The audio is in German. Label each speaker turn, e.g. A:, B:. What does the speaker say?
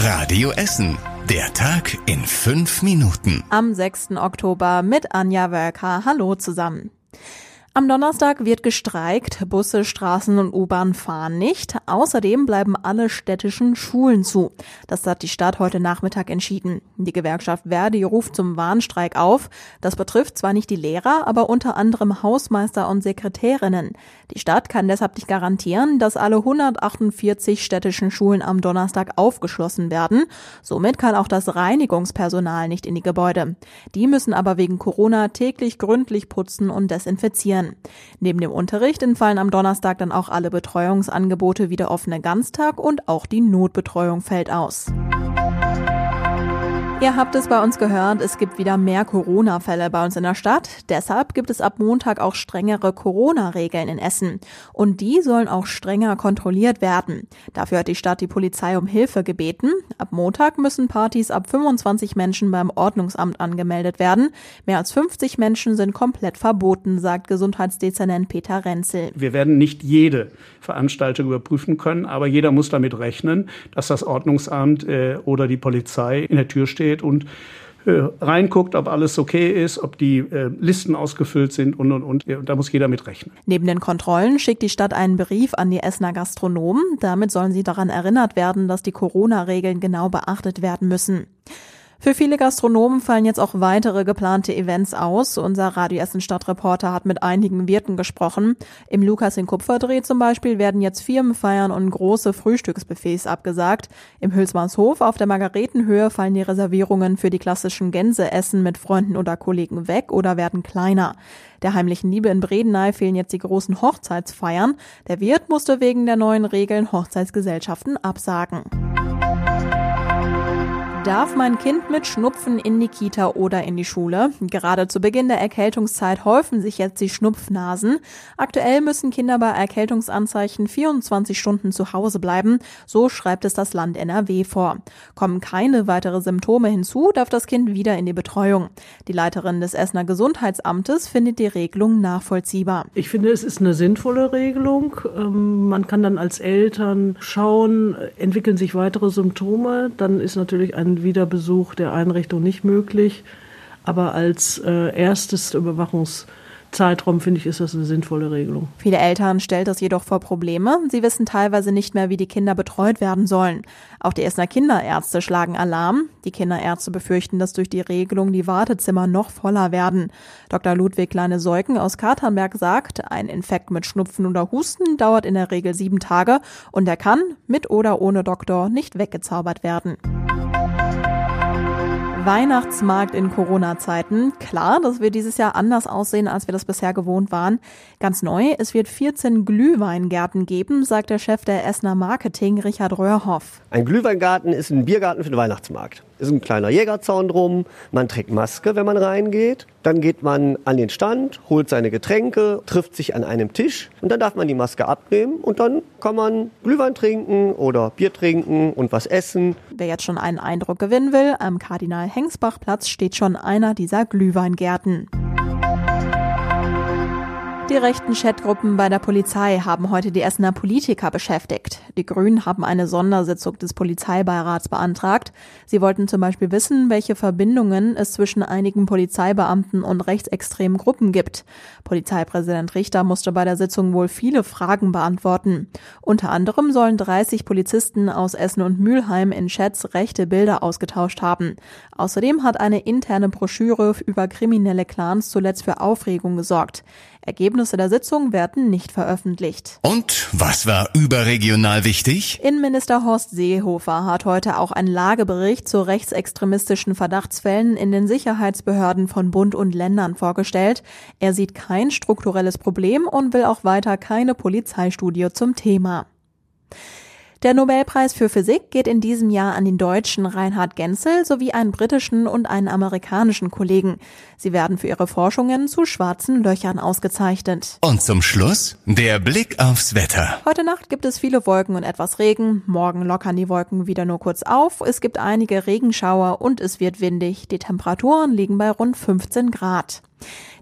A: Radio Essen. Der Tag in fünf Minuten.
B: Am 6. Oktober mit Anja Wölker. Hallo zusammen. Am Donnerstag wird gestreikt, Busse, Straßen und U-Bahn fahren nicht. Außerdem bleiben alle städtischen Schulen zu. Das hat die Stadt heute Nachmittag entschieden. Die Gewerkschaft Verdi ruft zum Warnstreik auf. Das betrifft zwar nicht die Lehrer, aber unter anderem Hausmeister und Sekretärinnen. Die Stadt kann deshalb nicht garantieren, dass alle 148 städtischen Schulen am Donnerstag aufgeschlossen werden. Somit kann auch das Reinigungspersonal nicht in die Gebäude. Die müssen aber wegen Corona täglich gründlich putzen und desinfizieren. Neben dem Unterricht entfallen am Donnerstag dann auch alle Betreuungsangebote wie der offene Ganztag und auch die Notbetreuung fällt aus. Ihr habt es bei uns gehört, es gibt wieder mehr Corona-Fälle bei uns in der Stadt. Deshalb gibt es ab Montag auch strengere Corona-Regeln in Essen. Und die sollen auch strenger kontrolliert werden. Dafür hat die Stadt die Polizei um Hilfe gebeten. Ab Montag müssen Partys ab 25 Menschen beim Ordnungsamt angemeldet werden. Mehr als 50 Menschen sind komplett verboten, sagt Gesundheitsdezernent Peter Renzel.
C: Wir werden nicht jede Veranstaltung überprüfen können, aber jeder muss damit rechnen, dass das Ordnungsamt äh, oder die Polizei in der Tür steht steht und äh, reinguckt, ob alles okay ist, ob die äh, Listen ausgefüllt sind und, und, und. Da muss jeder mit rechnen.
B: Neben den Kontrollen schickt die Stadt einen Brief an die Essener Gastronomen. Damit sollen sie daran erinnert werden, dass die Corona-Regeln genau beachtet werden müssen. Für viele Gastronomen fallen jetzt auch weitere geplante Events aus. Unser Radio Essen Stadtreporter hat mit einigen Wirten gesprochen. Im Lukas in Kupferdreh zum Beispiel werden jetzt Firmenfeiern und große Frühstücksbuffets abgesagt. Im Hülsmannshof auf der Margaretenhöhe fallen die Reservierungen für die klassischen Gänseessen mit Freunden oder Kollegen weg oder werden kleiner. Der heimlichen Liebe in Bredeney fehlen jetzt die großen Hochzeitsfeiern. Der Wirt musste wegen der neuen Regeln Hochzeitsgesellschaften absagen. Darf mein Kind mit Schnupfen in die Kita oder in die Schule? Gerade zu Beginn der Erkältungszeit häufen sich jetzt die Schnupfnasen. Aktuell müssen Kinder bei Erkältungsanzeichen 24 Stunden zu Hause bleiben. So schreibt es das Land NRW vor. Kommen keine weitere Symptome hinzu, darf das Kind wieder in die Betreuung. Die Leiterin des Essener Gesundheitsamtes findet die Regelung nachvollziehbar.
D: Ich finde, es ist eine sinnvolle Regelung. Ähm, man kann dann als Eltern schauen, entwickeln sich weitere Symptome, dann ist natürlich ein Wiederbesuch der Einrichtung nicht möglich. Aber als äh, erstes Überwachungszeitraum finde ich, ist das eine sinnvolle Regelung.
B: Viele Eltern stellt das jedoch vor Probleme. Sie wissen teilweise nicht mehr, wie die Kinder betreut werden sollen. Auch die Essener Kinderärzte schlagen Alarm. Die Kinderärzte befürchten, dass durch die Regelung die Wartezimmer noch voller werden. Dr. Ludwig Kleine-Seuken aus Katernberg sagt, ein Infekt mit Schnupfen oder Husten dauert in der Regel sieben Tage und er kann, mit oder ohne Doktor, nicht weggezaubert werden. Weihnachtsmarkt in Corona-Zeiten. Klar, das wird dieses Jahr anders aussehen, als wir das bisher gewohnt waren. Ganz neu, es wird 14 Glühweingärten geben, sagt der Chef der Essener Marketing, Richard Röhrhoff.
E: Ein Glühweingarten ist ein Biergarten für den Weihnachtsmarkt. Ist ein kleiner Jägerzaun drum, man trägt Maske, wenn man reingeht. Dann geht man an den Stand, holt seine Getränke, trifft sich an einem Tisch und dann darf man die Maske abnehmen und dann kann man Glühwein trinken oder Bier trinken und was essen.
B: Wer jetzt schon einen Eindruck gewinnen will, am Kardinal Hengsbach-Platz steht schon einer dieser Glühweingärten. Die rechten Chatgruppen bei der Polizei haben heute die Essener Politiker beschäftigt. Die Grünen haben eine Sondersitzung des Polizeibeirats beantragt. Sie wollten zum Beispiel wissen, welche Verbindungen es zwischen einigen Polizeibeamten und rechtsextremen Gruppen gibt. Polizeipräsident Richter musste bei der Sitzung wohl viele Fragen beantworten. Unter anderem sollen 30 Polizisten aus Essen und Mülheim in Chats rechte Bilder ausgetauscht haben. Außerdem hat eine interne Broschüre über kriminelle Clans zuletzt für Aufregung gesorgt. Ergebnisse der Sitzung werden nicht veröffentlicht.
A: Und was war überregional wichtig?
B: Innenminister Horst Seehofer hat heute auch einen Lagebericht zu rechtsextremistischen Verdachtsfällen in den Sicherheitsbehörden von Bund und Ländern vorgestellt. Er sieht kein strukturelles Problem und will auch weiter keine Polizeistudie zum Thema. Der Nobelpreis für Physik geht in diesem Jahr an den deutschen Reinhard Genzel sowie einen britischen und einen amerikanischen Kollegen. Sie werden für ihre Forschungen zu schwarzen Löchern ausgezeichnet.
A: Und zum Schluss der Blick aufs Wetter.
B: Heute Nacht gibt es viele Wolken und etwas Regen. Morgen lockern die Wolken wieder nur kurz auf. Es gibt einige Regenschauer und es wird windig. Die Temperaturen liegen bei rund 15 Grad.